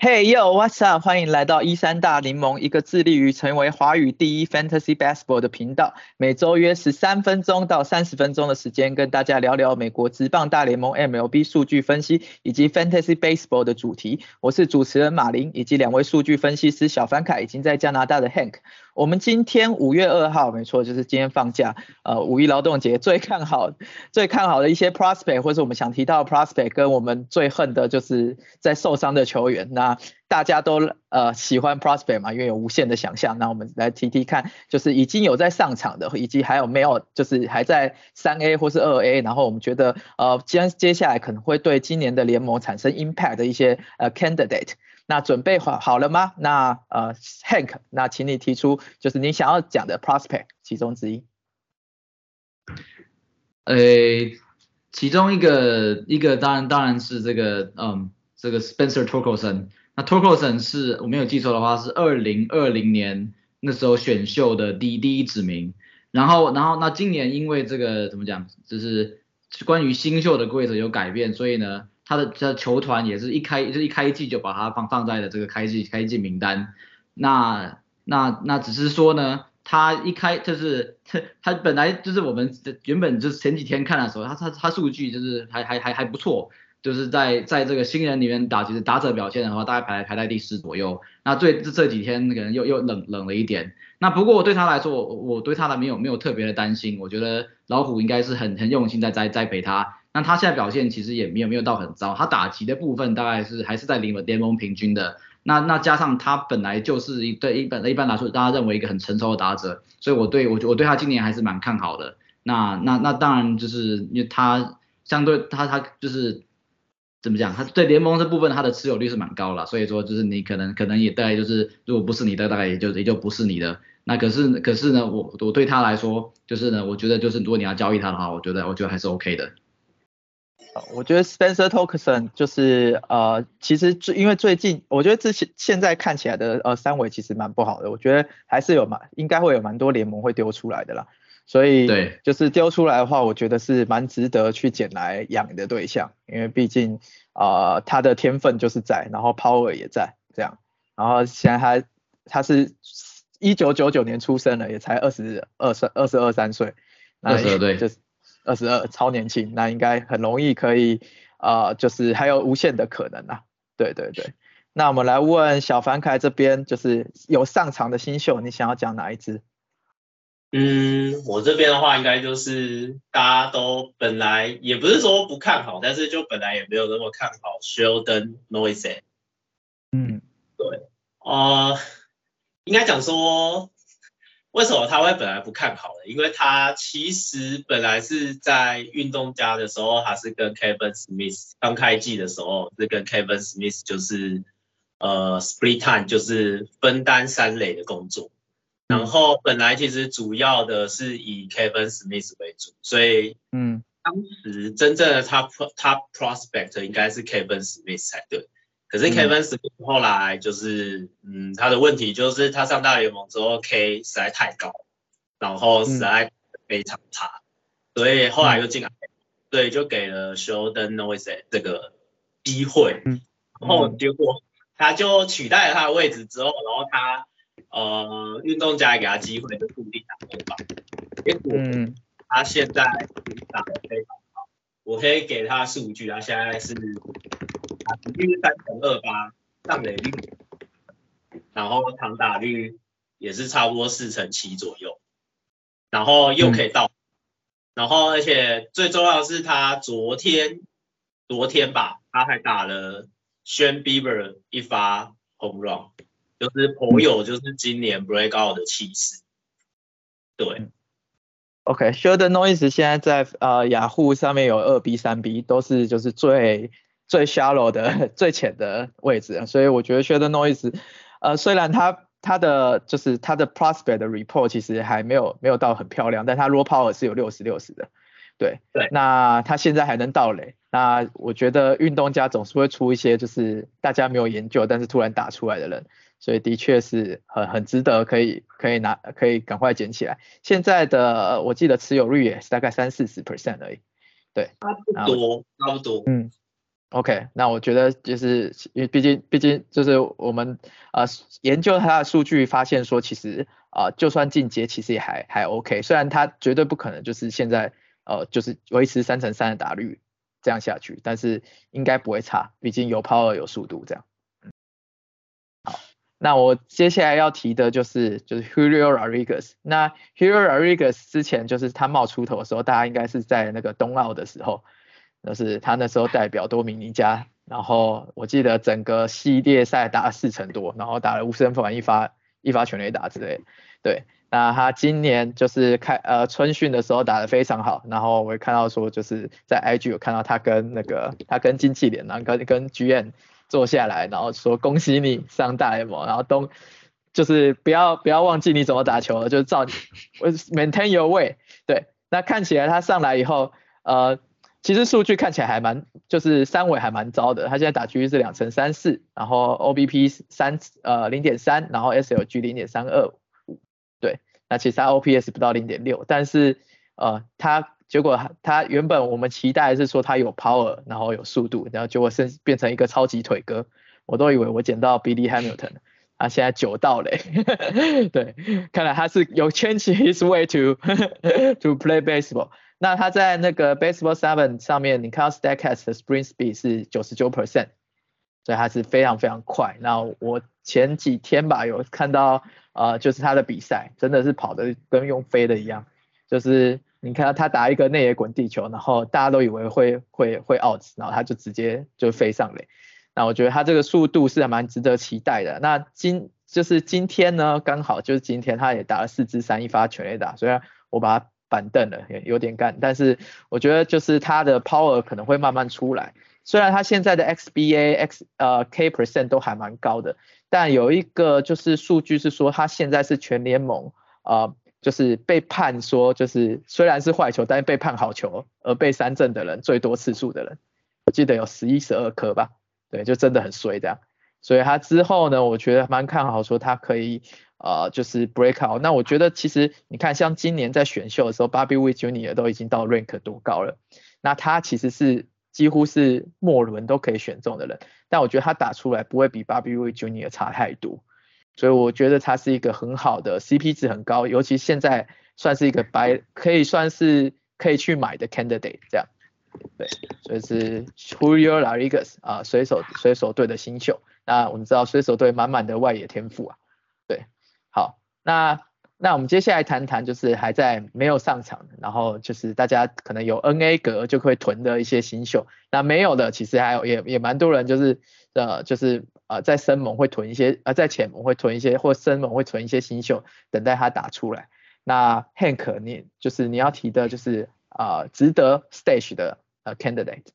Hey yo，What's up？欢迎来到一三大联盟，一个致力于成为华语第一 Fantasy Baseball 的频道。每周约十三分钟到三十分钟的时间，跟大家聊聊美国职棒大联盟 MLB 数据分析以及 Fantasy Baseball 的主题。我是主持人马林，以及两位数据分析师小凡凯，已经在加拿大的 Hank。我们今天五月二号，没错，就是今天放假，呃，五一劳动节，最看好、最看好的一些 prospect，或者我们想提到 prospect，跟我们最恨的就是在受伤的球员。那大家都呃喜欢 prospect 嘛，因为有无限的想象。那我们来提提看，就是已经有在上场的，以及还有没有，就是还在三 A 或是二 A，然后我们觉得呃接接下来可能会对今年的联盟产生 impact 的一些呃 candidate。那准备好好了吗？那呃，Hank，那请你提出就是你想要讲的 prospect 其中之一。呃，其中一个一个当然当然是这个嗯这个 Spencer Torkelson。那 Torkelson 是我没有记错的话是二零二零年那时候选秀的第一第一指名。然后然后那今年因为这个怎么讲，就是关于新秀的规则有改变，所以呢。他的这球团也是一开就一开季就把他放放在了这个开季开季名单，那那那只是说呢，他一开就是他 他本来就是我们原本就是前几天看的时候，他他他数据就是还还还还不错，就是在在这个新人里面打，其实打者表现的话，大概排排在第四左右。那最这这几天可能又又冷冷了一点。那不过我对他来说，我我对他的没有没有特别的担心，我觉得老虎应该是很很用心在栽栽培他。那他现在表现其实也没有没有到很糟，他打击的部分大概是还是在联联盟平均的。那那加上他本来就是一对一本一般来说大家认为一个很成熟的打者，所以我对我我对他今年还是蛮看好的。那那那当然就是因为他相对他他就是怎么讲，他对联盟这部分他的持有率是蛮高了，所以说就是你可能可能也大概就是如果不是你的大概也就也就不是你的。那可是可是呢我我对他来说就是呢我觉得就是如果你要交易他的话，我觉得我觉得还是 OK 的。我觉得 Spencer Torkelson 就是呃，其实最因为最近我觉得之前现在看起来的呃三维其实蛮不好的，我觉得还是有蛮应该会有蛮多联盟会丢出来的啦，所以对，就是丢出来的话，我觉得是蛮值得去捡来养的对象，因为毕竟啊他的天分就是在，然后 power 也在这样，然后现在他他是一九九九年出生的，也才二十二岁二十二三岁，二十二对，就是。二十二超年轻，那应该很容易可以呃，就是还有无限的可能啊。对对对，那我们来问小凡凯这边，就是有上场的新秀，你想要讲哪一支？嗯，我这边的话，应该就是大家都本来也不是说不看好，但是就本来也没有那么看好 Sheldon Noise。嗯，对，呃，应该讲说。为什么他会本来不看好的？因为他其实本来是在运动家的时候，他是跟 Kevin Smith 刚开季的时候是跟 Kevin Smith 就是呃 split time 就是分担三垒的工作。然后本来其实主要的是以 Kevin Smith 为主，所以嗯，当时真正的 top top prospect 应该是 Kevin Smith 才对。可是 Kevin Smith 后来就是，嗯，他的问题就是他上大联盟之后 K 实在太高，然后实在非常差，所以后来又进来，对，就给了 Sheldon Noise 这个机会，然后结果他就取代了他的位置之后，然后他呃运动家也给他机会，就固定打后方，结果他现在打的非常好，我可以给他数据，他现在是。平均三成二八上垒率，然后长打率也是差不多四成七左右，然后又可以到，然后而且最重要的是他昨天昨天吧，他还打了 Shane Bieber 一发 home run，就是颇有就是今年 break out 的气势。对，OK，Sheldon Noise 现在在呃雅虎上面有二 B 三 B 都是就是最。最 shallow 的 最浅的位置，所以我觉得 Sheldon Noise，呃，虽然他他的就是他的 prospect 的 report 其实还没有没有到很漂亮，但他 raw power 是有六十六十的，对。对，那他现在还能到垒，那我觉得运动家总是会出一些就是大家没有研究，但是突然打出来的人，所以的确是很很值得可以可以拿可以赶快捡起来。现在的我记得持有率也是大概三四十 percent 而已，对，差不多差不多，嗯。OK，那我觉得就是因为毕竟毕竟就是我们呃研究他的数据发现说，其实啊就算进阶其实也还还 OK，虽然他绝对不可能就是现在呃就是维持三乘三的打率这样下去，但是应该不会差，毕竟有 power 有速度这样。好，那我接下来要提的就是就是 Hugo Rodriguez 那 Hugo Rodriguez 之前就是他冒出头的时候，大家应该是在那个冬奥的时候。就是他那时候代表多米尼加，然后我记得整个系列赛打了四成多，然后打了无声反一发一发全垒打之类。对，那他今年就是开呃春训的时候打得非常好，然后我也看到说就是在 IG 有看到他跟那个他跟经纪人然后跟跟剧院坐下来，然后说恭喜你上大联盟，然后都就是不要不要忘记你怎么打球，就是照 maintain your way。对，那看起来他上来以后，呃。其实数据看起来还蛮，就是三围还蛮糟的。他现在打局是两成三四，然后 OBP 三呃零点三，然后 SLG 零点三二五，对，那其实他 OPS 不到零点六，但是呃他结果他原本我们期待是说他有 power，然后有速度，然后结果是变成一个超级腿哥，我都以为我捡到 Billy Hamilton，他现在九到嘞，对，看来他是有 change his way to to play baseball。那他在那个 Baseball Seven 上面，你看到 Statcast 的 Spring Speed 是九十九 percent，所以他是非常非常快。那我前几天吧有看到，呃，就是他的比赛真的是跑的跟用飞的一样，就是你看到他打一个内野滚地球，然后大家都以为会会会 out，然后他就直接就飞上垒。那我觉得他这个速度是还蛮值得期待的。那今就是今天呢，刚好就是今天他也打了四支三一发全垒打，虽然我把他。板凳了，有点干，但是我觉得就是他的 power 可能会慢慢出来。虽然他现在的 xBA x 呃 K percent 都还蛮高的，但有一个就是数据是说他现在是全联盟呃就是被判说就是虽然是坏球，但是被判好球而被三振的人最多次数的人，我记得有十一十二颗吧，对，就真的很衰这样。所以他之后呢，我觉得蛮看好说他可以。呃，就是 break out。那我觉得其实你看，像今年在选秀的时候，Bobby Witt Jr. 都已经到 rank 多高了。那他其实是几乎是末轮都可以选中的人，但我觉得他打出来不会比 Bobby Witt Jr. 差太多。所以我觉得他是一个很好的 CP 值很高，尤其现在算是一个白，可以算是可以去买的 candidate 这样。对，所以是 Julio Rodriguez 啊，水手水手队的新秀。那我们知道水手队满满的外野天赋啊，那那我们接下来谈谈，就是还在没有上场，然后就是大家可能有 NA 格就会囤的一些新秀，那没有的，其实还有也也蛮多人就是呃就是呃在深盟会囤一些，呃在浅盟会囤一些，或深盟会囤一些新秀，等待他打出来。那 Hank，你就是你要提的就是啊值得 stage 的呃 candidate。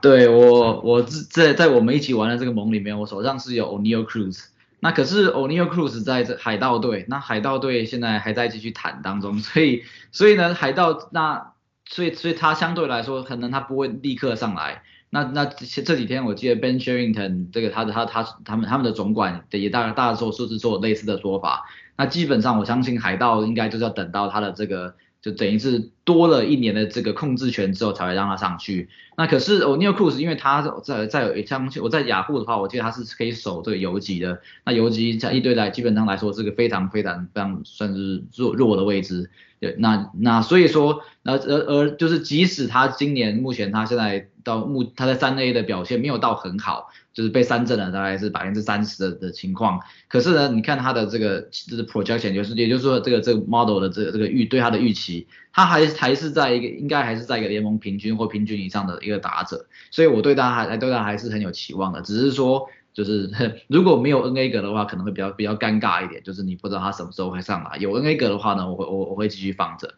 对我我在在我们一起玩的这个盟里面，我手上是有 O'Neal Cruz。那可是 O'Neal Cruz 在这海盗队，那海盗队现在还在继续谈当中，所以所以呢，海盗那所以所以他相对来说可能他不会立刻上来。那那这这几天我记得 Ben Sherington 这个他的他他他们他们的总管也大大多数是做类似的说法。那基本上我相信海盗应该就是要等到他的这个。就等于是多了一年的这个控制权之后才会让他上去。那可是 O'Neal Cruz，因为他在在有一相我在雅虎的话，我记得他是可以守这个游击的。那游击在一队来基本上来说是个非常非常非常算是弱弱的位置。对，那那所以说，那而而就是即使他今年目前他现在到目他在三 A 的表现没有到很好。就是被三振了，大概是百分之三十的的情况。可是呢，你看他的这个就是 projection，就是也就是说这个这个 model 的这个这个预对他的预期，他还还是在一个应该还是在一个联盟平均或平均以上的一个打者。所以我对他还对他还是很有期望的。只是说就是 如果没有 N A 格的话，可能会比较比较尴尬一点。就是你不知道他什么时候会上来。有 N A 格的话呢，我会我我会继续放着。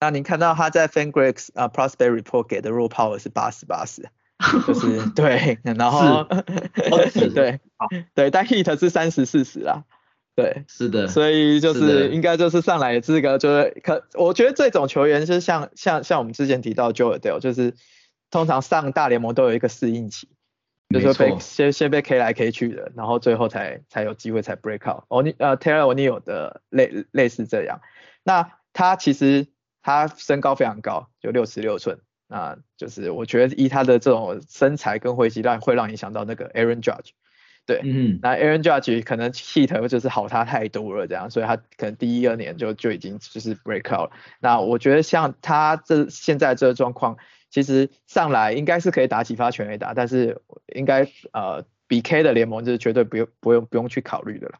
那您看到他在 FanGregs 啊 Prospect Report 给的 Raw Power 是八十八十。就是 对，然后 对，对，但 Heat 是三十四十啦，对，是的，所以就是应该就是上来资格就是可，我觉得这种球员就是像像像我们之前提到 Joel Dale，就是通常上大联盟都有一个适应期，就是被先先被 K 来 K 去的，然后最后才才有机会才 break out。哦，你呃 Taylor O'Neal 的类类似这样，那他其实他身高非常高，有六十六寸。啊，就是我觉得以他的这种身材跟回击量，会让你想到那个 Aaron Judge。对，嗯，那 Aaron Judge 可能 Heat 就是好他太多了，这样，所以他可能第一二年就就已经就是 break out 了。那我觉得像他这现在这个状况，其实上来应该是可以打几发全垒打，但是应该呃比 K 的联盟就是绝对不用不用不用去考虑的了。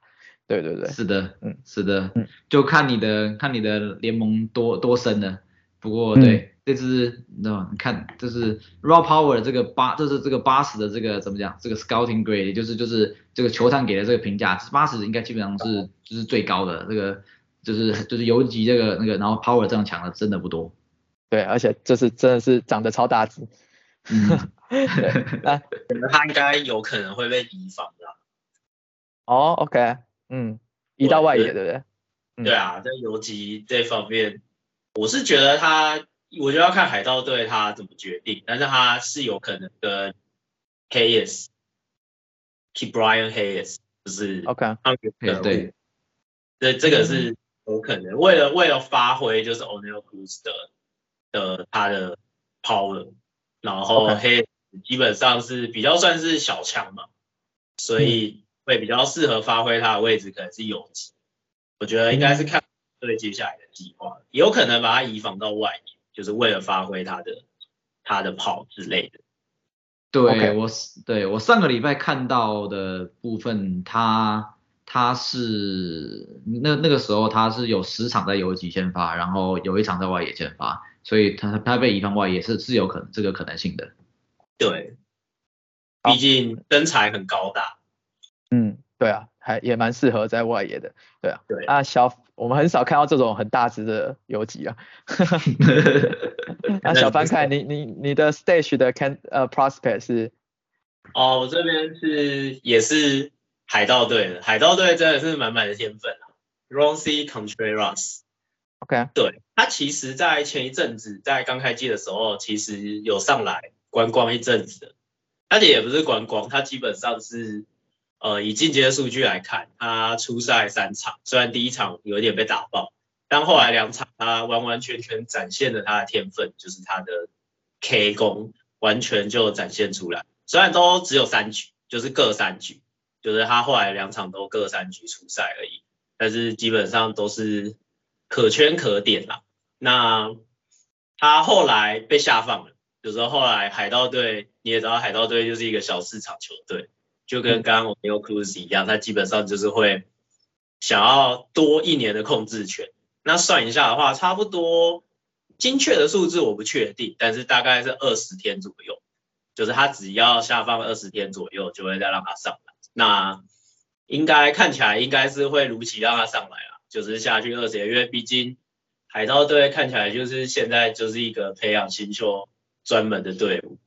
对对对，是的，嗯，是的，嗯，就看你的看你的联盟多多深了。不过嗯对，这支你知道吗？你看，这是 Raw Power 这个八，这是这个八十的这个怎么讲？这个 Scouting Grade，也就是就是这个球探给的这个评价，八十应该基本上是就是最高的。这个就是就是游击这个那个，然后 Power 这样强的真的不多。对，而且这是真的是长得超大只。那可能他应该有可能会被移防的。哦，OK，嗯，移到外野对对不对？嗯对啊，在游击这方面，我是觉得他，我觉得要看海盗队他怎么决定，但是他是有可能跟 Hayes、Keep Brian Hayes 就是，OK，他们有可对。能对，这这个是有可能，为了为了发挥就是 O'Neal Cruz 的的他的 power，然后 Hayes 基本上是比较算是小强嘛，所以会比较适合发挥他的位置，可能是游击。我觉得应该是看对接下来的计划，有可能把它移防到外野，就是为了发挥他的他的跑之类的。对我是对我上个礼拜看到的部分，他他是那那个时候他是有十场在游击先发，然后有一场在外野先发，所以他他被移防外野是是有可能这个可能性的。对，毕竟身材很高大。嗯，对啊，还也蛮适合在外野的，对啊。对啊，小我们很少看到这种很大只的游击啊。那小帆看你你你的 stage 的 can 呃 prospect 是哦，我这边是也是海盗队的，海盗队真的是满满的天分啊 r o n c y Contreras，OK 对他其实，在前一阵子在刚开机的时候，其实有上来观光一阵子的，而且也不是观光，他基本上是呃以进阶数据来看，他出赛三场，虽然第一场有一点被打爆，但后来两场他完完全全展现了他的天分，就是他的 K 功完全就展现出来。虽然都只有三局，就是各三局，就是他后来两场都各三局出赛而已，但是基本上都是可圈可点啦。那他后来被下放了，就是后来海盗队你也知道，海盗队就是一个小市场球队，就跟刚刚我们用 Cruz 一样，他基本上就是会想要多一年的控制权。那算一下的话，差不多精确的数字我不确定，但是大概是二十天左右。就是他只要下放二十天左右，就会再让他上来。那应该看起来应该是会如期让他上来啦，就是下去二十天，因为毕竟海盗队看起来就是现在就是一个培养新秀专门的队伍。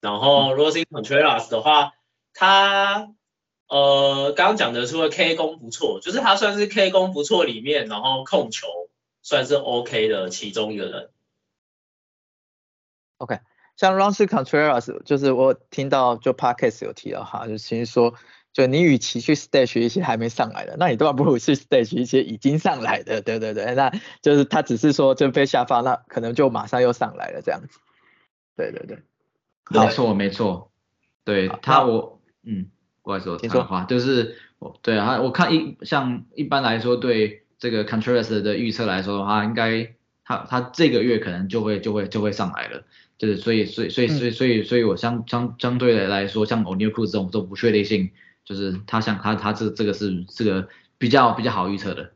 然后 Rosing Contreras 的话，他呃刚刚讲的除了 K 攻不错，就是他算是 K 攻不错里面，然后控球算是 OK 的其中一个人。OK，像 r o n c y Contreras，就是我听到就 Podcast 有提到哈，就其实说，就你与其去 stage 一些还没上来的，那你倒不如去 stage 一些已经上来的，对对对，那就是他只是说就被下发，那可能就马上又上来了这样子。对对对，没错没错，对他我嗯，不好意思我插话，就是我对啊，我看一像一般来说对这个 Contreras 的预测来说的话，应该他他这个月可能就会就会就会上来了，就是所以所以所以所以所以所以我相相相对的来说，像 O'Neal Cruz 这种这种不确定性，就是他像他他这这个是这个比较比较好预测的。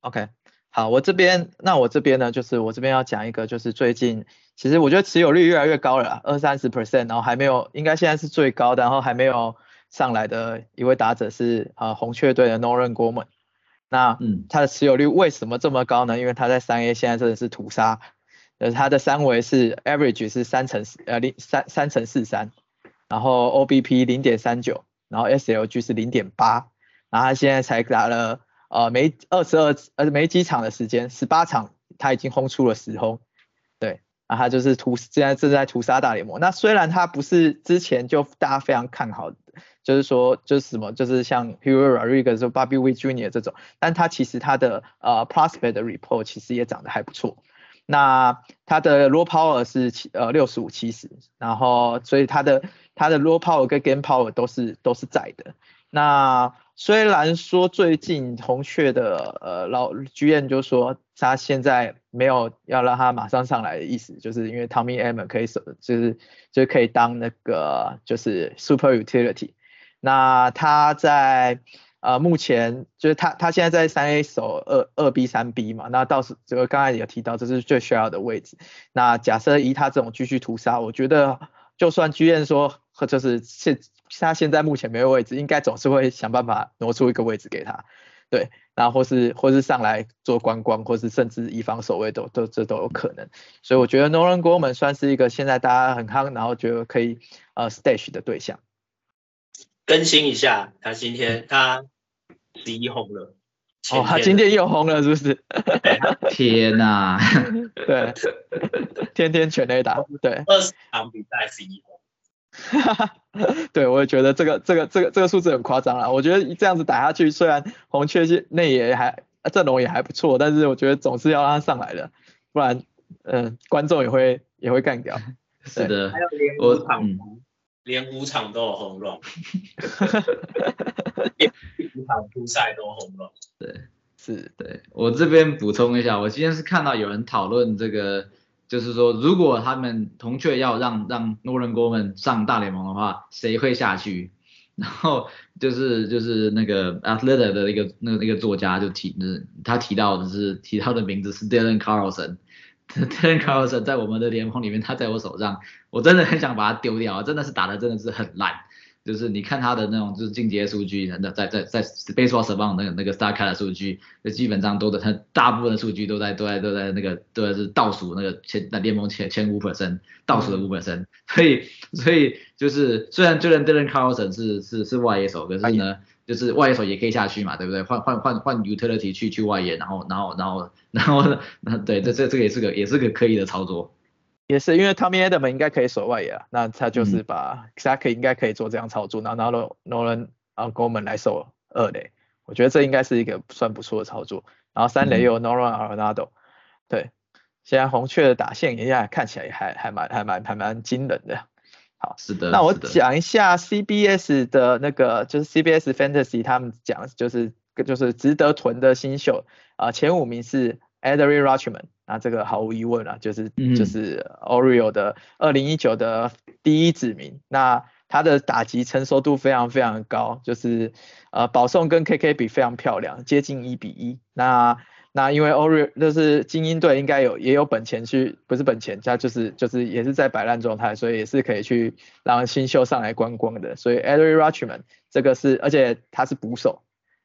OK，好，我这边那我这边呢，就是我这边要讲一个，就是最近其实我觉得持有率越来越高了，二三十 percent，然后还没有，应该现在是最高的，然后还没有上来的一位打者是呃红雀队的 Nolan Gorman。那嗯他的持有率为什么这么高呢？因为他在三 A 现在真的是屠杀，呃，他的三围是 average 是三乘四呃零三三乘四三，然后 OBP 零点三九，然后 SLG 是零点八，然后他现在才打了呃没二十二呃没几场的时间，十八场他已经轰出了十轰，对，然后他就是屠现在正在屠杀大联盟。那虽然他不是之前就大家非常看好，就是说就是什么就是像 Hero Rodriguez、就 Bobby Witt Jr. 这种，但他其实他的呃 prospect report 其实也长得还不错。那他的 raw power 是七呃六十五七十，然后所以他的他的 raw power 跟 game power 都是都是在的。那虽然说最近红雀的呃老剧院就说他现在没有要让他马上上来的意思，就是因为 Tommy Edman 可以守，就是就可以当那个就是 super utility。那他在呃目前就是他他现在在三 A 守二二 B 三 B 嘛，那到时这个刚才有提到这是最需要的位置。那假设以他这种继续屠杀，我觉得就算剧院说就是现。他现在目前没有位置，应该总是会想办法挪出一个位置给他，对，然后或是或是上来做观光，或是甚至以防守卫都都这都有可能，所以我觉得 Nolan Gorman 算是一个现在大家很夯，然后觉得可以呃 stage 的对象。更新一下，他今天他十一红了，哦，他今天又红了是不是？天哪，对，天天全垒打，对，二十场比赛十一红。哈哈，对，我也觉得这个这个这个这个数字很夸张了。我觉得这样子打下去，虽然红雀是内野还阵容也还不错，但是我觉得总是要让他上来的，不然嗯观众也会也会干掉。是的，还有连五场，连五场都有轰乱，连五场初赛都红龙。对，是，对我这边补充一下，我今天是看到有人讨论这个。就是说，如果他们铜雀要让让诺伦哥们上大联盟的话，谁会下去？然后就是就是那个 Athlete 的那个那个那个作家就提，他提到的是提到的名字是 Dylan Carlson，Dylan Carlson 在我们的联盟里面，他在我手上，我真的很想把他丢掉，真的是打的真的是很烂。就是你看他的那种就是进阶数据，那在在在 Baseball Savant 那个那个 Star Cat 的数据，就基本上都在，他大部分的数据都在都在都在那个都在是倒数那个前那联盟前前五 percent 倒数的五 percent，所以所以就是虽然就连 Dylan Carlson 是是是外野手，可是呢就是外野手也可以下去嘛，对不对？换换换换 Utility 去去外野，然后然后然后然后那 对这这这个也是个也是个可以的操作。也是因为 Tommy Edman 应该可以守外野，那他就是把 s a k 应该可以做这样操作，然后然后 Nolan 啊 Gorman 来守二垒，我觉得这应该是一个算不错的操作。然后三垒有 Nolan Arenado，对，现在红雀的打线一下看起来还还蛮还蛮还蛮惊人的。好，是的。那我讲一下 CBS 的那个就是 CBS Fantasy 他们讲就是就是值得囤的新秀啊，前五名是 Adrian Rutschman。那这个毫无疑问啊，就是就是 Oreo 的二零一九的第一指名。那他的打击成熟度非常非常高，就是呃保送跟 KK 比非常漂亮，接近一比一。那那因为 Oreo 就是精英队应该有也有本钱去，不是本钱，他就是就是也是在摆烂状态，所以也是可以去让新秀上来观光的。所以 Adrian Rutschman 这个是，而且他是捕手，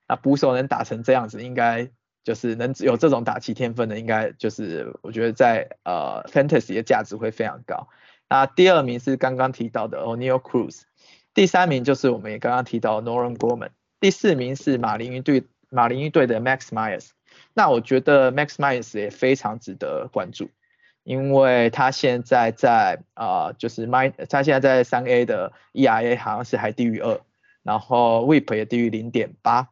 那捕手能打成这样子，应该。就是能有这种打击天分的，应该就是我觉得在呃 fantasy 的价值会非常高。那第二名是刚刚提到的 O'Neal Cruz，第三名就是我们也刚刚提到 Nolan Gorman，第四名是马林鱼队马林鱼队的 Max Myers。那我觉得 Max Myers 也非常值得关注，因为他现在在啊就是 My 他现在在三 A 的 ERA 好像是还低于二，然后 WHIP 也低于零点八。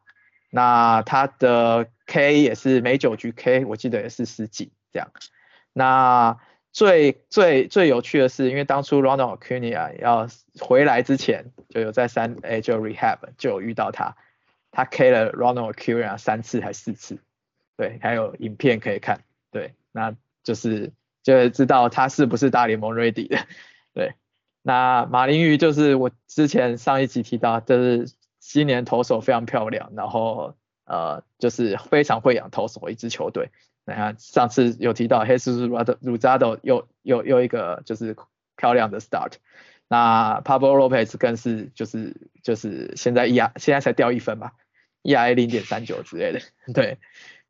那他的 K 也是每九局 K，我记得也是十几这样。那最最最有趣的是，因为当初 Ronald Acuna 要回来之前，就有在三 A 就 rehab 就有遇到他，他 K 了 Ronald Acuna 三次还四次，对，还有影片可以看，对，那就是就知道他是不是大联盟 ready 的，对。那马林鱼就是我之前上一集提到，就是。今年投手非常漂亮，然后呃就是非常会养投手一支球队。你看上次有提到黑斯鲁鲁鲁扎多又又又一个就是漂亮的 start，那 Pablo Lopez 更是就是就是现在 E R 现在才掉一分吧，E R A 零点三九之类的，对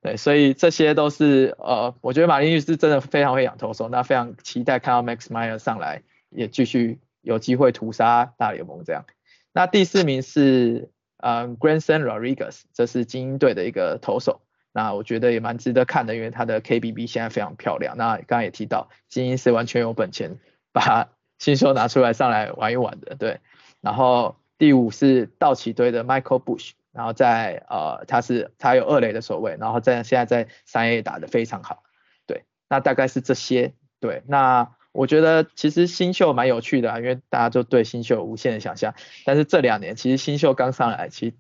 对，所以这些都是呃我觉得马林鱼是真的非常会养投手，那非常期待看到 Max Meyer 上来也继续有机会屠杀大联盟这样。那第四名是呃 Grandson Rodriguez，这是精英队的一个投手，那我觉得也蛮值得看的，因为他的 KBB 现在非常漂亮。那刚刚也提到，精英是完全有本钱把 新秀拿出来上来玩一玩的，对。然后第五是道奇队的 Michael Bush，然后在呃他是他有二垒的守卫，然后在现在在三 A 打的非常好，对。那大概是这些。对，那我觉得其实新秀蛮有趣的啊，因为大家就对新秀有无限的想象。但是这两年其实新秀刚上来，其实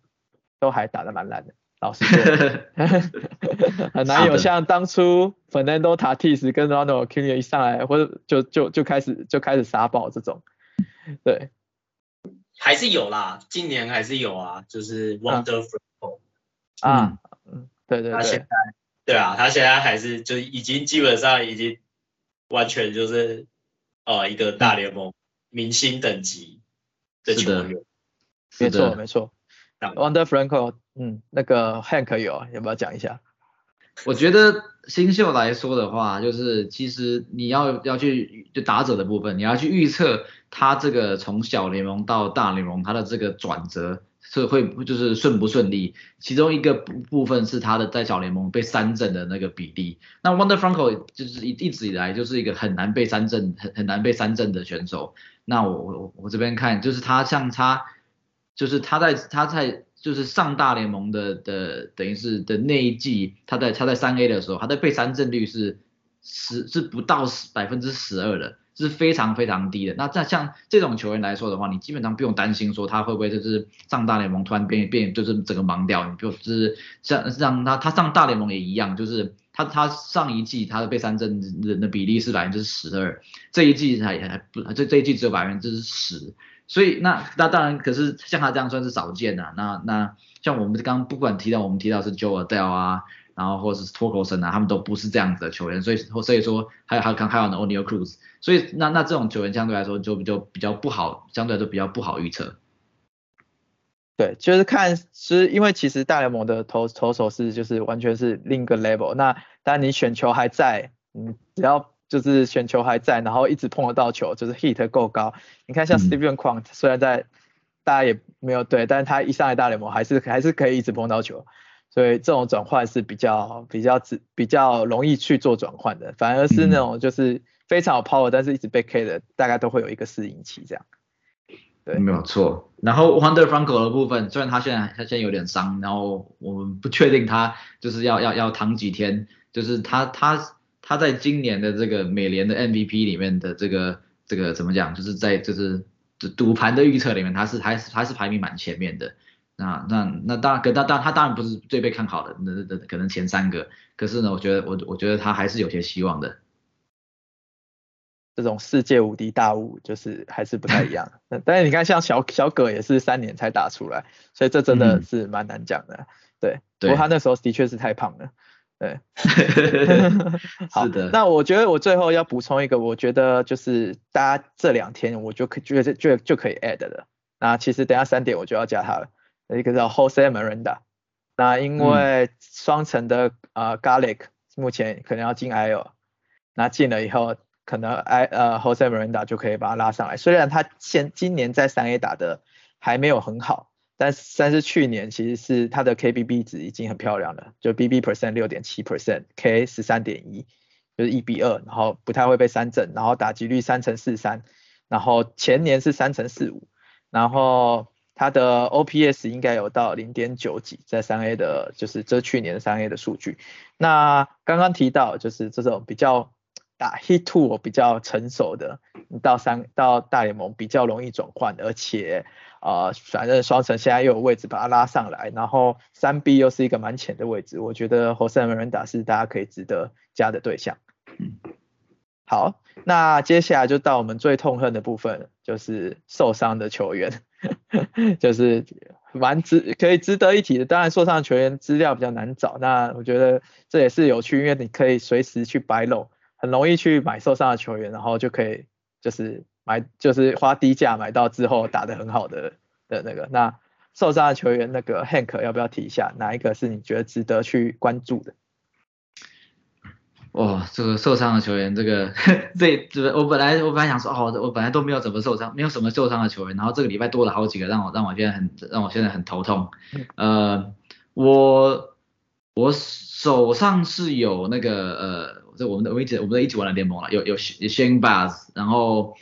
都还打得蛮烂的，老实说，很难有像当初 Fernando Tatis 跟 Ronald Acuna 一上来，或者就就就开始就开始杀爆这种。对，还是有啦，今年还是有啊，就是 Wonderful 啊，嗯，对对对，对啊，他现在还是就已经基本上已经。完全就是呃一个大联盟明星等级的球员，没错没错。Wonder Franco，嗯，那个 Hank 有，要不要讲一下？我觉得新秀来说的话，就是其实你要要去就打者的部分，你要去预测他这个从小联盟到大联盟他的这个转折。是会就是顺不顺利，其中一个部分是他的在小联盟被三振的那个比例。那 Wonder Franco 就是一一直以来就是一个很难被三振很很难被三振的选手。那我我我这边看就是他像他就是他在他在就是上大联盟的的等于是的那一季，他在他在三 A 的时候，他的被三振率是十是不到十百分之十二的。是非常非常低的。那在像这种球员来说的话，你基本上不用担心说他会不会就是上大联盟突然变变就是整个盲掉。你就是像像他他上大联盟也一样，就是他他上一季他的被三振人的比例是百分之十二，这一季才还不这这一季只有百分之十。所以那那当然，可是像他这样算是少见的。那那像我们刚刚不管提到我们提到是 Joe Adele 啊。然后或者是脱口神啊，他们都不是这样子的球员，所以所以说还有还有还有呢 O'Neal Cruz，所以那那这种球员相对来说就就比较不好，相对来说比较不好预测。对，就是看是因为其实大联盟的投投手是就是完全是另一个 level，那当然你选球还在，嗯，只要就是选球还在，然后一直碰得到球，就是 hit 够高。你看像 Steven Quant，虽然在大家也没有对，但是他一上来大联盟还是还是可以一直碰到球。所以这种转换是比较比较比比较容易去做转换的，反而是那种就是非常有 power 但是一直被 K 的，大概都会有一个适应期这样。对，没有错。然后 Wonder Franco 的部分，虽然他现在他现在有点伤，然后我们不确定他就是要要要躺几天，就是他他他在今年的这个美联的 MVP 里面的这个这个怎么讲，就是在就是赌盘的预测里面，他是还是还是排名蛮前面的。那那那当然，可他当他当然不是最被看好的，那那可能前三个。可是呢，我觉得我我觉得他还是有些希望的。这种世界无敌大物就是还是不太一样。但是你看，像小小葛也是三年才打出来，所以这真的是蛮难讲的。对，不过他那时候的确是太胖了。对，好的。那我觉得我最后要补充一个，我觉得就是大家这两天我就可觉得就就可以 add 的。那其实等下三点我就要加他了。一个叫 Jose Miranda，那因为双层的呃 Garlic 目前可能要进 IL，那进了以后可能 I 呃 Jose Miranda 就可以把他拉上来。虽然他现今年在三 A 打的还没有很好，但但是去年其实是它的 KBB 值已经很漂亮了，就 BB percent 六点七 percent，K 十三点一，就是一比二，然后不太会被三振，然后打击率三乘四三，然后前年是三乘四五，然后。它的 OPS 应该有到零点九几，在三 A 的，就是这去年三 A 的数据。那刚刚提到，就是这种比较打 Hit Two 比较成熟的，你到三到大联盟比较容易转换，而且啊，反正双城现在又有位置把它拉上来，然后三 B 又是一个蛮浅的位置，我觉得 Jose Miranda 是大家可以值得加的对象。嗯，好，那接下来就到我们最痛恨的部分，就是受伤的球员。就是蛮值可以值得一提的，当然受伤球员资料比较难找，那我觉得这也是有趣，因为你可以随时去白漏，很容易去买受伤的球员，然后就可以就是买就是花低价买到之后打得很好的的那个，那受伤的球员那个 Hank 要不要提一下，哪一个是你觉得值得去关注的？哇，这个受伤的球员，这个 这这我本来我本来想说，哦，我本来都没有怎么受伤，没有什么受伤的球员，然后这个礼拜多了好几个，让我让我现在很让我现在很头痛。呃，我我手上是有那个呃，这我们的我们一起我们的一起玩的联盟了，有有 Shane Bass，然后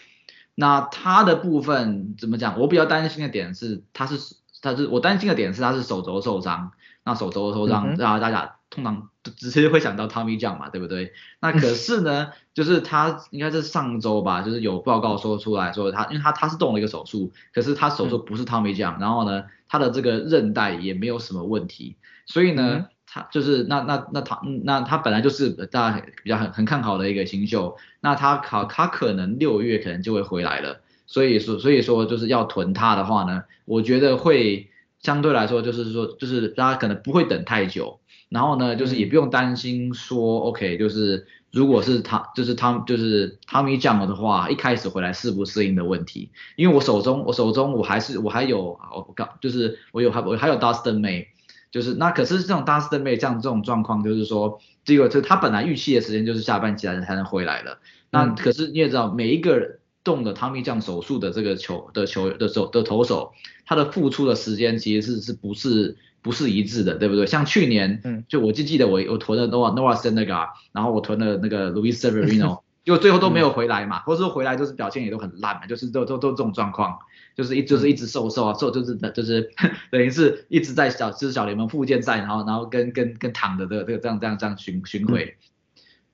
那他的部分怎么讲？我比较担心的点是，他是他是我担心的点是他是手肘受伤，那手肘受伤让大家。通常直接会想到 Tommy John 嘛，对不对？那可是呢，就是他应该是上周吧，就是有报告说出来说他，因为他他是动了一个手术，可是他手术不是 Tommy John，然后呢，他的这个韧带也没有什么问题，所以呢，他就是那那那他那他本来就是大家比较很很看好的一个新秀，那他考他可能六月可能就会回来了，所以说所以说就是要囤他的话呢，我觉得会。相对来说，就是说，就是大家可能不会等太久，然后呢，就是也不用担心说，OK，就是如果是他，就是他，就是他没讲的话，一开始回来适不适应的问题。因为我手中，我手中我还是我还有，我刚就是我有还我还有 Dustin May，就是那可是这种 Dustin May 这样这种状况，就是说，这个就他本来预期的时间就是下半季才才能回来的。那可是你也知道，每一个动的 Tommy 酱手术的这个球的球的手的投手。他的付出的时间其实是是不是不是一致的，对不对？像去年，嗯，就我就记得我我囤了 Noah Noah s e n e 然后我囤了那个 Luis Severino，就最后都没有回来嘛，或者说回来就是表现也都很烂嘛，就是都都都这种状况，就是一就是一直瘦瘦啊瘦，就是就是 等于是一直在小就是小联盟附件赛，然后然后跟跟跟躺着的这个这样这样这样巡巡回，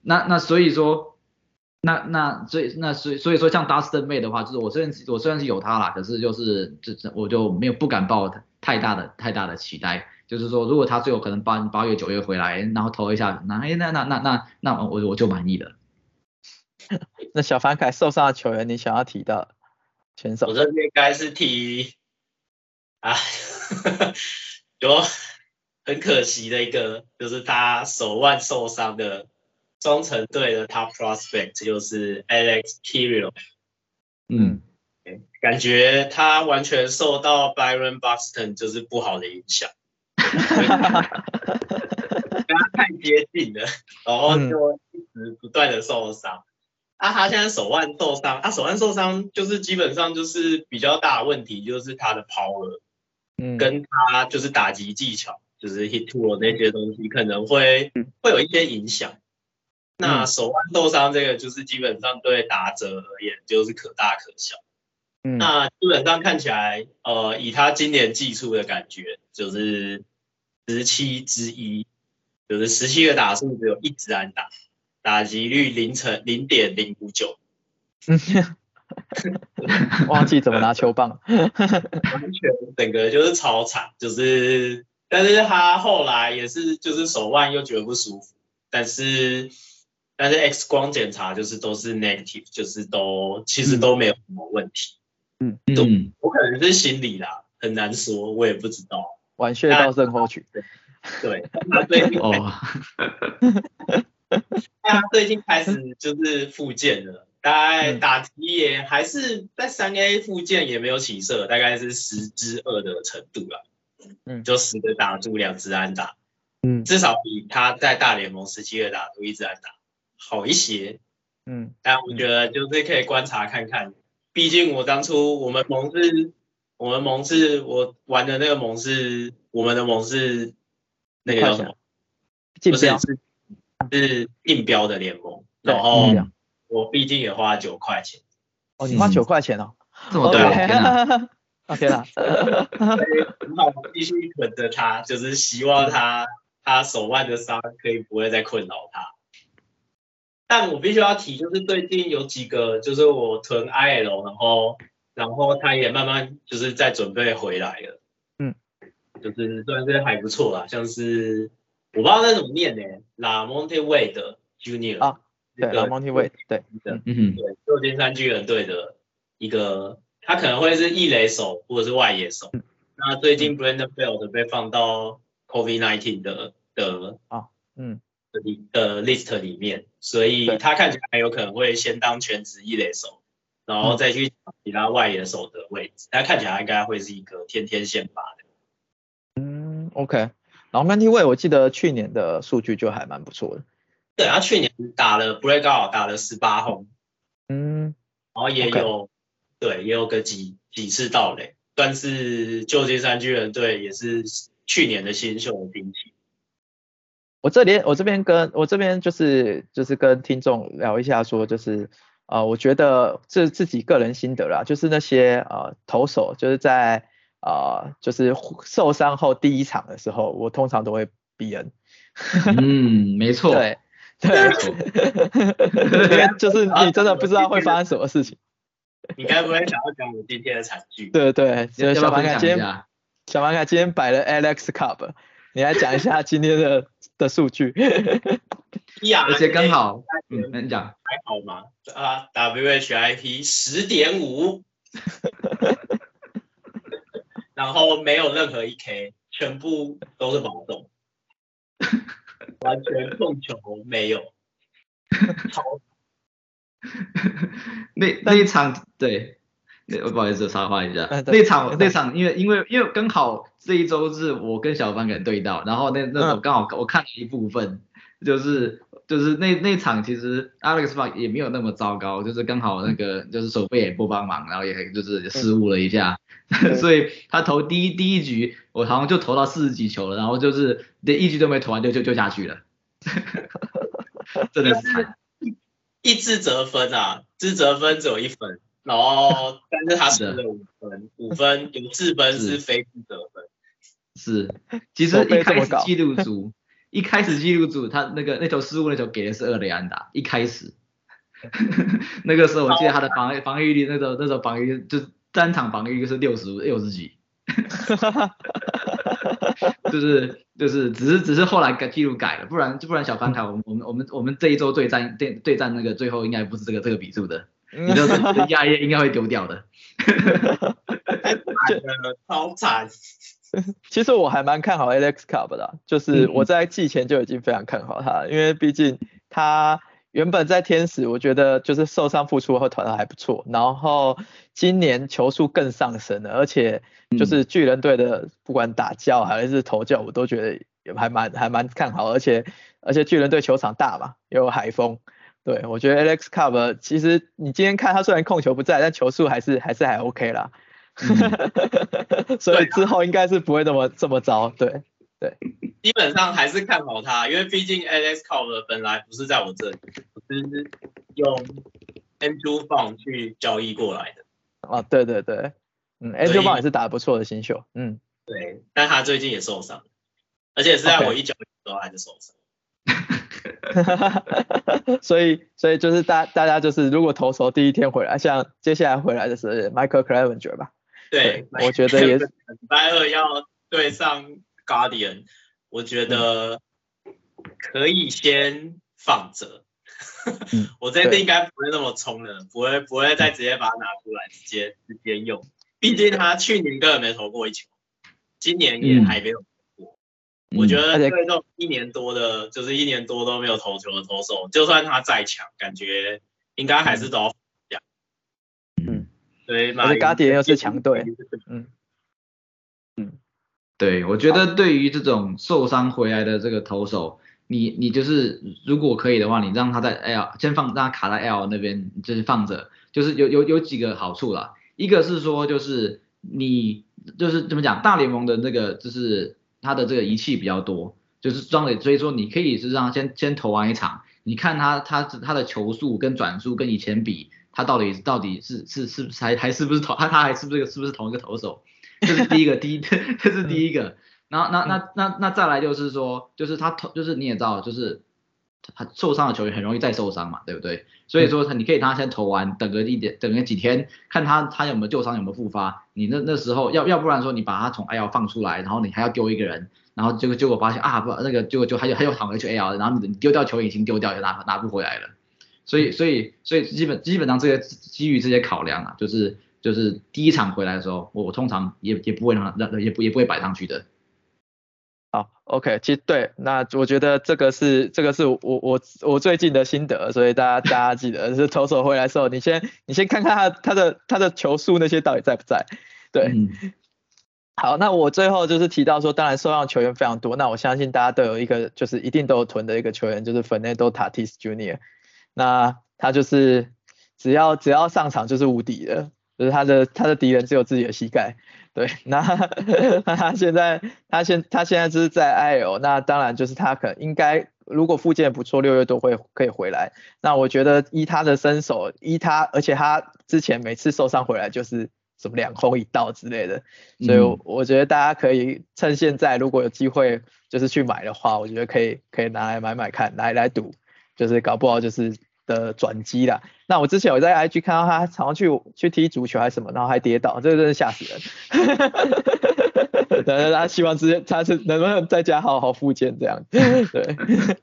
那那所以说。那那所以那所以所以说像 Dustin May 的话，就是我虽然我虽然是有他啦，可是就是这这我就没有不敢抱太大的太大的期待。就是说如果他最后可能八八月九月回来，然后投一下，那哎那那那那那我我就满意了。那小凡凯受伤的球员，你想要提到选手？我这边该是提啊，有很可惜的一个，就是他手腕受伤的。双城队的 top prospect 就是 Alex Kirill，嗯，感觉他完全受到 Byron Buxton 就是不好的影响，跟他太接近了，然后就一直不断的受伤。啊，他现在手腕受伤，他手腕受伤就是基本上就是比较大的问题，就是他的 power，嗯，跟他就是打击技巧，就是 hit to 那些东西可能会会有一些影响。那手腕受伤这个就是基本上对打者而言就是可大可小。嗯，那基本上看起来，呃，以他今年技术的感觉，就是十七之一，就是十七个打数只有一支安打，打击率零成零点零五九。忘记怎么拿球棒，完全整个就是超惨，就是，但是他后来也是就是手腕又觉得不舒服，但是。但是 X 光检查就是都是 negative，就是都其实都没有什么问题。嗯嗯，我可能是心理啦，很难说，我也不知道。玩穴道症候群。对，他最近 哦，他最近开始就是复健了，大概打击也还是在三 A 复健也没有起色，大概是十之二的程度了。嗯，就十个打住两只安打，嗯，至少比他在大联盟十七个打出一支安打。好一些，嗯，但我觉得就是可以观察看看，毕竟我当初我们盟是，我们盟是我玩的那个盟是我们的盟是那个叫什么？不是是是竞标的联盟，然后我毕竟也花九块钱。哦，你花九块钱哦，这么多，天哪！OK 啦，那我继续等着他，就是希望他他手腕的伤可以不会再困扰他。但我必须要提，就是最近有几个，就是我囤 IL，然后然后他也慢慢就是在准备回来了，嗯，就是算是还不错啦，像是我不知道那怎么念呢，La Monte Wade Junior 啊，对，La Monte Wade，对，嗯嗯，对，旧金山巨人队的一个，他可能会是一垒手或者是外野手，那最近 Brandon Belt 被放到 COVID-19 的的啊，嗯。的的 list 里面，所以他看起来有可能会先当全职一垒手，然后再去其他外野手的位置。他看起来应该会是一个天天先发的。嗯，OK。然后 Manty 我记得去年的数据就还蛮不错的。对，他去年打了 Breakout 打了十八轰，嗯，然后也有对也有个几几次到垒，但是旧金山巨人队也是去年的新秀的兵器。我这里我这边跟我这边就是就是跟听众聊一下，说就是啊，我觉得这自己个人心得啦，就是那些啊投手就是在啊就是受伤后第一场的时候，我通常都会逼人。嗯，没错，对 对就是你真的不知道会发生什么事情。你该不会想要讲我今天的惨剧？对对，小凡凯今天享一下？小凡凯今天摆了 Alex Cup，你来讲一下今天的的数据。呀，而且刚好，嗯嗯，那你讲，还好吗？啊，WHIP 十点五，然后没有任何一 K，全部都是保送，完全控球没有，超 那那一场对，那不好意思插话一下。那场那场。因为因为因为刚好这一周是我跟小凡给对到，然后那那嗯。我刚好我看了一部分，就是就是那那场其实 Alex Park 也没有那么糟糕，就是刚好那个就是手背也不帮忙，然后也就是失误了一下，所以他投第一第一局我好像就投到四十几球了，然后就是连一局都没投完就就就下去了，真的是惨。一支得分啊，自责分只有一分，然后 但是他输了五分，五分有四分是。非自责分，是，其实一开始记录组，一开始记录组他那个那球失误那球给的是二雷安达，一开始，那个时候我记得他的防防御力那时候那时候防御就单场防御率是六十六十几，就是就是只是只是后来改记录改了，不然不然小翻卡我们我们我们我们这一周对战对对战那个最后应该不是这个这个比数的，你这个亚业应该会丢掉的，超惨。其实我还蛮看好 Alex Cobb 的啊，就是嗯我在季前就已经非常看好他，因为毕竟他原本在天使，我觉得就是受伤复出后团的还不错，然后今年球速更上升了，而且就是巨人队的不管打教还是投教，我都觉得也还蛮还蛮看好，而且而且巨人队球场大嘛，又有海风。对，我觉得 Alex Cobb 其实你今天看他虽然控球不在，但球速还是还是还 OK 啦。所以之后应该是不会那么这么糟，对对，基本上还是看好他，因为毕竟 Alex Cobb 本来不是在我这里，我是用 Andrew Fong 去交易过来的。啊，对对对，嗯，Angel Bond 也是打得不错的新秀，嗯，对，但他最近也受伤，而且是在我一交易的时候还是受伤。所以所以就是大大家就是如果投手第一天回来，像接下来回来的是 Michael Clevenger 吧，对，对我觉得也是 礼拜二要对上 Guardian，我觉得可以先放着。嗯 我这次应该不会那么冲的，不会不会再直接把它拿出来直接直接用，毕竟他去年根本没投过一球，今年也还没有投过。我觉得对这种一年多的，就是一年多都没有投球的投手，就算他再强，感觉应该还是都。嗯，所以马而且 Guardian 又是强队，嗯。嗯，对，我觉得对于这种受伤回来的这个投手，你你就是如果可以的话，你让他在 L 先放，让他卡在 L 那边，就是放着，就是有有有几个好处啦。一个是说，就是你就是怎么讲，大联盟的那个就是他的这个仪器比较多，就是装的，所以说你可以是让他先先投完一场，你看他他他的球速跟转速跟以前比，他到底到底是是是不是还还是不是同他他还是不是是不是同一个投手？这是第一个，第一这是第一个。然 后那那那那再来就是说，就是他投，就是你也知道，就是他受伤的球员很容易再受伤嘛，对不对？所以说他你可以让他先投完，等个一点，等个几天，看他他有没有旧伤，有没有复发。你那那时候要要不然说你把他从 AL 放出来，然后你还要丢一个人，然后结果结果发现啊不那个结果就还有还有躺回去 AL，然后你丢掉球已经丢掉，也拿拿不回来了。所以所以所以基本基本上这些基于这些考量啊，就是就是第一场回来的时候，我我通常也也不会让他让也不也不会摆上去的。好，OK，其实对，那我觉得这个是这个是我我我最近的心得，所以大家大家记得是投手回来的时候，你先你先看看他他的他的球速那些到底在不在，对，嗯好，那我最后就是提到说，当然受伤球员非常多，那我相信大家都有一个就是一定都有囤的一个球员，就是 Fernando Tatis Jr.，那他就是只要只要上场就是无敌的，就是他的他的敌人只有自己的膝盖。对，那 那他现在他现他现在就是在 IL，那当然就是他可能应该如果附件不错，六月都会可以回来。那我觉得依他的身手，依他，而且他之前每次受伤回来就是什么两空一道之类的，所以我觉得大家可以趁现在如果有机会就是去买的话，我觉得可以可以拿来买买看，来来赌，就是搞不好就是的转机啦。那我之前我在 IG 看到他常常去去踢足球还是什么，然后还跌倒，这个真的吓死人。对，他希望之前他是能不能在家好好复健这样。对。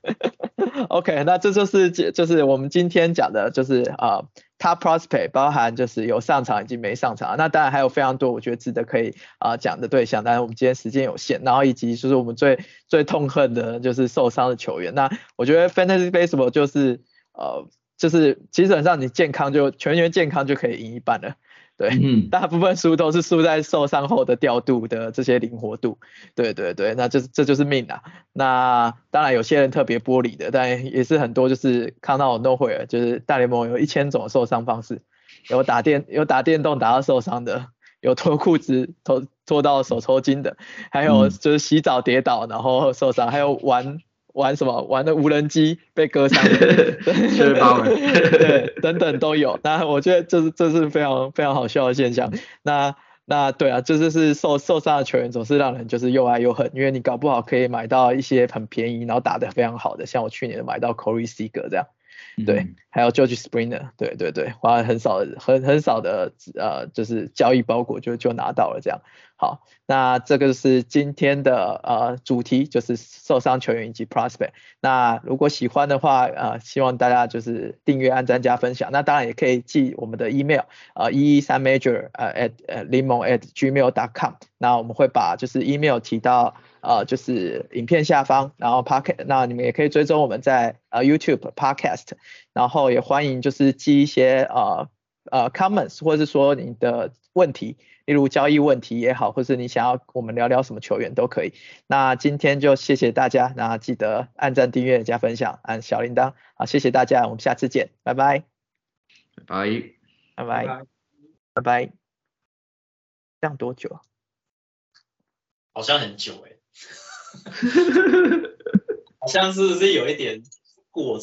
OK，那这就是就是我们今天讲的，就是啊他 prospect 包含就是有上场以及没上场，那当然还有非常多我觉得值得可以啊讲的对象，当然我们今天时间有限，然后以及就是我们最最痛恨的就是受伤的球员，那我觉得 Fantasy Baseball 就是呃就是基本上你健康就全员健康就可以赢一半了。对，嗯，大部分输都是输在受伤后的调度的这些灵活度，对对对，那就是这就是命啊。那当然有些人特别玻璃的，但也是很多就是看到我都会了，就是大联盟有一千种受伤方式，有打电有打电动打到受伤的，有脱裤子脱脱到手抽筋的，还有就是洗澡跌倒然后受伤，还有玩。玩什么？玩的无人机被割伤，缺包了，对，等等都有。那我觉得这是这是非常非常好笑的现象。那那对啊，这就是受受伤的球员总是让人就是又爱又恨，因为你搞不好可以买到一些很便宜，然后打得非常好的，像我去年买到 Corey Seager 这样。对，还有 George Springer，对对对，花很少很很少的呃，就是交易包裹就就拿到了这样。好，那这个是今天的呃主题，就是受伤球员以及 prospect。那如果喜欢的话，呃，希望大家就是订阅、按赞、加分享。那当然也可以寄我们的 email，呃，一一三 major 呃 at 呃 limon at gmail. dot com。那我们会把就是 email 提到。呃，就是影片下方，然后 podcast，那你们也可以追踪我们在呃 YouTube podcast，然后也欢迎就是寄一些呃呃 comments，或者是说你的问题，例如交易问题也好，或是你想要我们聊聊什么球员都可以。那今天就谢谢大家，那记得按赞、订阅、加分享，按小铃铛。好，谢谢大家，我们下次见，拜拜，拜拜，拜拜，拜拜。这样多久啊？好像很久哎。好像是不是有一点过